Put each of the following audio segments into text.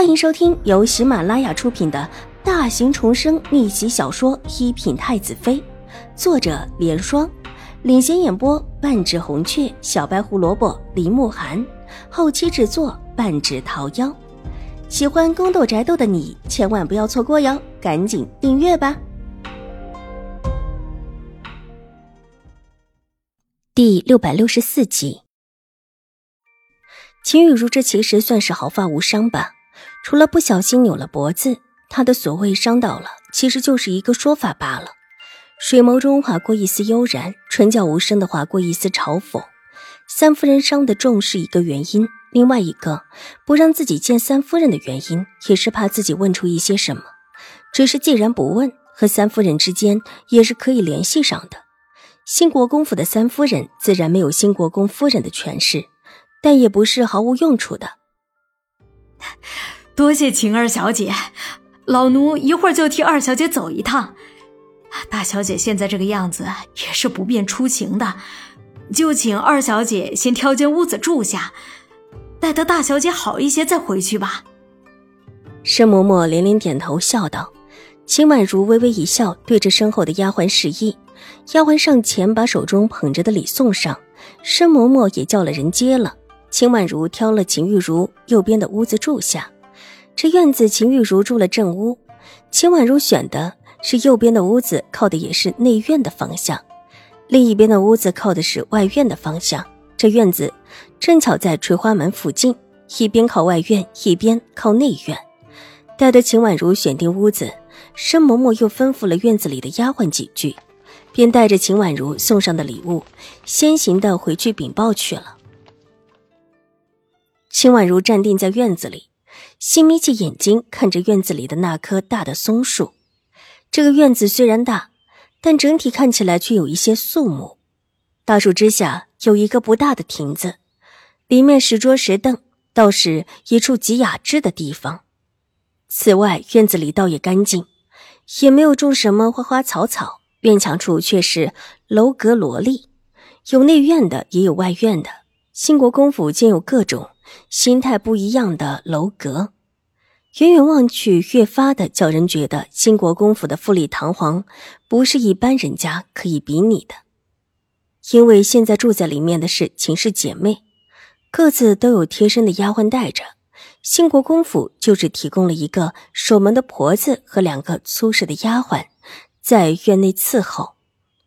欢迎收听由喜马拉雅出品的大型重生逆袭小说《一品太子妃》，作者：莲霜，领衔演播：半指红雀、小白胡萝卜、林慕寒，后期制作：半指桃夭。喜欢宫斗宅斗的你千万不要错过哟，赶紧订阅吧！第六百六十四集，秦雨如这其实算是毫发无伤吧。除了不小心扭了脖子，他的所谓伤到了，其实就是一个说法罢了。水眸中划过一丝悠然，唇角无声的划过一丝嘲讽。三夫人伤得重是一个原因，另外一个不让自己见三夫人的原因，也是怕自己问出一些什么。只是既然不问，和三夫人之间也是可以联系上的。兴国公府的三夫人自然没有兴国公夫人的权势，但也不是毫无用处的。多谢秦二小姐，老奴一会儿就替二小姐走一趟。大小姐现在这个样子也是不便出行的，就请二小姐先挑间屋子住下，待得大小姐好一些再回去吧。申嬷嬷连连点头，笑道：“秦婉如微微一笑，对着身后的丫鬟示意，丫鬟上前把手中捧着的礼送上，申嬷嬷也叫了人接了。秦婉如挑了秦玉茹右边的屋子住下。”这院子，秦玉茹住了正屋，秦婉如选的是右边的屋子，靠的也是内院的方向；另一边的屋子靠的是外院的方向。这院子正巧在垂花门附近，一边靠外院，一边靠内院。待得秦婉如选定屋子，申嬷嬷又吩咐了院子里的丫鬟几句，便带着秦婉如送上的礼物，先行的回去禀报去了。秦婉如站定在院子里。心眯起眼睛看着院子里的那棵大的松树，这个院子虽然大，但整体看起来却有一些肃穆。大树之下有一个不大的亭子，里面石桌石凳，倒是一处极雅致的地方。此外，院子里倒也干净，也没有种什么花花草草。院墙处却是楼阁罗立，有内院的，也有外院的。兴国公府建有各种。心态不一样的楼阁，远远望去，越发的叫人觉得兴国公府的富丽堂皇，不是一般人家可以比拟的。因为现在住在里面的是秦氏姐妹，各自都有贴身的丫鬟带着。兴国公府就只提供了一个守门的婆子和两个粗使的丫鬟，在院内伺候，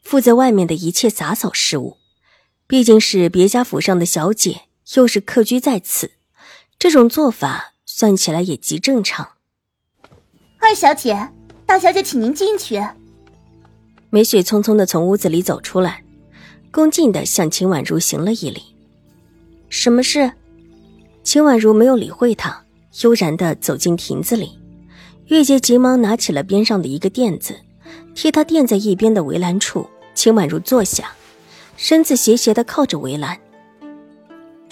负责外面的一切杂草事务。毕竟是别家府上的小姐。又是客居在此，这种做法算起来也极正常。二小姐，大小姐，请您进去。梅雪匆匆的从屋子里走出来，恭敬的向秦婉如行了一礼。什么事？秦婉如没有理会他，悠然的走进亭子里。月姐急忙拿起了边上的一个垫子，替她垫在一边的围栏处。秦婉如坐下，身子斜斜的靠着围栏。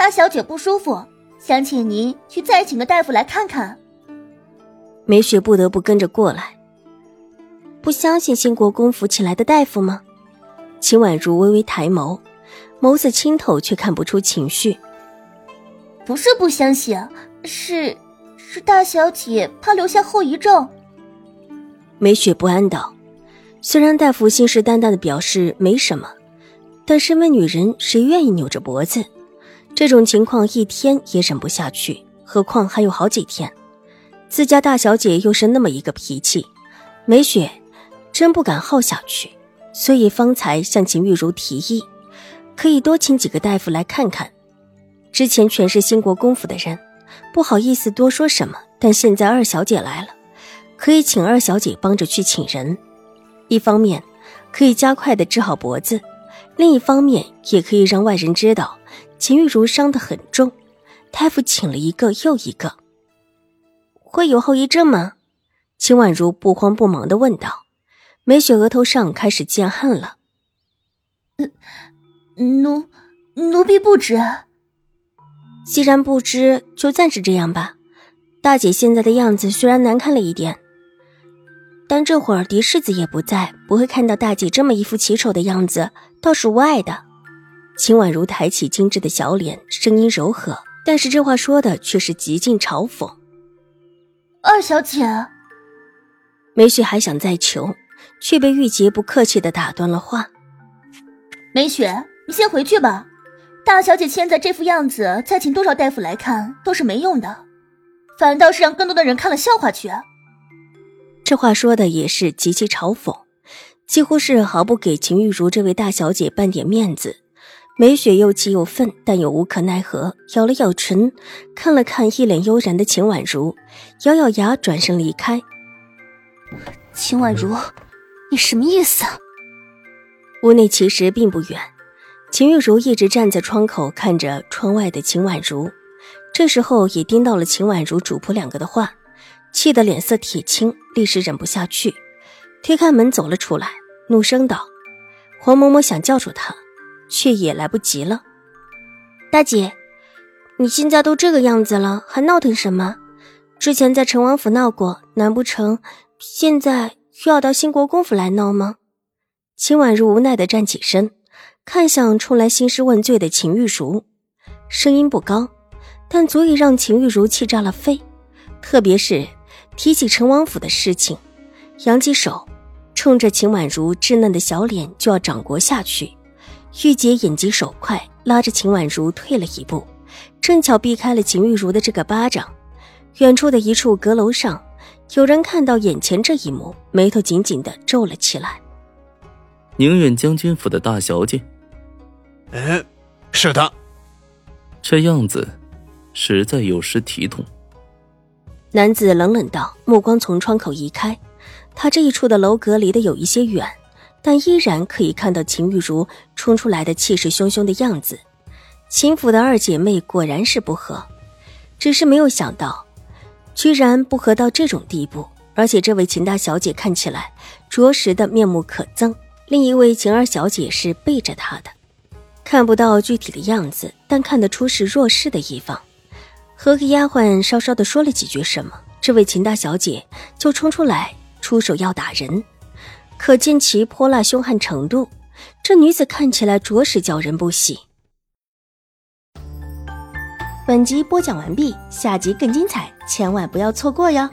大小姐不舒服，想请您去再请个大夫来看看。梅雪不得不跟着过来。不相信兴国公府请来的大夫吗？秦婉如微微抬眸，眸子清透，却看不出情绪。不是不相信，是是大小姐怕留下后遗症。梅雪不安道：“虽然大夫信誓旦旦的表示没什么，但身为女人，谁愿意扭着脖子？”这种情况一天也忍不下去，何况还有好几天。自家大小姐又是那么一个脾气，梅雪真不敢耗下去，所以方才向秦玉茹提议，可以多请几个大夫来看看。之前全是兴国公府的人，不好意思多说什么，但现在二小姐来了，可以请二小姐帮着去请人。一方面可以加快的治好脖子，另一方面也可以让外人知道。秦玉茹伤得很重，太傅请了一个又一个，会有后遗症吗？秦婉如不慌不忙的问道。梅雪额头上开始见汗了。奴奴婢不知。既然不知，就暂时这样吧。大姐现在的样子虽然难看了一点，但这会儿嫡世子也不在，不会看到大姐这么一副奇丑的样子，倒是无碍的。秦婉如抬起精致的小脸，声音柔和，但是这话说的却是极尽嘲讽。二小姐。梅雪还想再求，却被玉洁不客气的打断了话。梅雪，你先回去吧。大小姐现在这副样子，再请多少大夫来看都是没用的，反倒是让更多的人看了笑话去。这话说的也是极其嘲讽，几乎是毫不给秦玉茹这位大小姐半点面子。梅雪又气又愤，但又无可奈何，咬了咬唇，看了看一脸悠然的秦婉如，咬咬牙转身离开。秦婉如，你什么意思？屋内其实并不远，秦玉茹一直站在窗口看着窗外的秦婉如，这时候也听到了秦婉如主仆两个的话，气得脸色铁青，立时忍不下去，推开门走了出来，怒声道：“黄嬷嬷想叫住他。”却也来不及了，大姐，你现在都这个样子了，还闹腾什么？之前在陈王府闹过，难不成现在又要到兴国公府来闹吗？秦婉如无奈的站起身，看向冲来兴师问罪的秦玉茹，声音不高，但足以让秦玉茹气炸了肺。特别是提起陈王府的事情，扬起手，冲着秦婉如稚嫩的小脸就要掌掴下去。玉洁眼疾手快，拉着秦婉如退了一步，正巧避开了秦玉茹的这个巴掌。远处的一处阁楼上，有人看到眼前这一幕，眉头紧紧的皱了起来。宁远将军府的大小姐，嗯，是的，这样子实在有失体统。男子冷冷道，目光从窗口移开，他这一处的楼阁离得有一些远。但依然可以看到秦玉茹冲出来的气势汹汹的样子。秦府的二姐妹果然是不和，只是没有想到，居然不和到这种地步。而且这位秦大小姐看起来着实的面目可憎，另一位秦二小姐是背着她的，看不到具体的样子，但看得出是弱势的一方。和个丫鬟稍稍的说了几句什么，这位秦大小姐就冲出来出手要打人。可见其泼辣凶悍程度，这女子看起来着实叫人不喜。本集播讲完毕，下集更精彩，千万不要错过哟。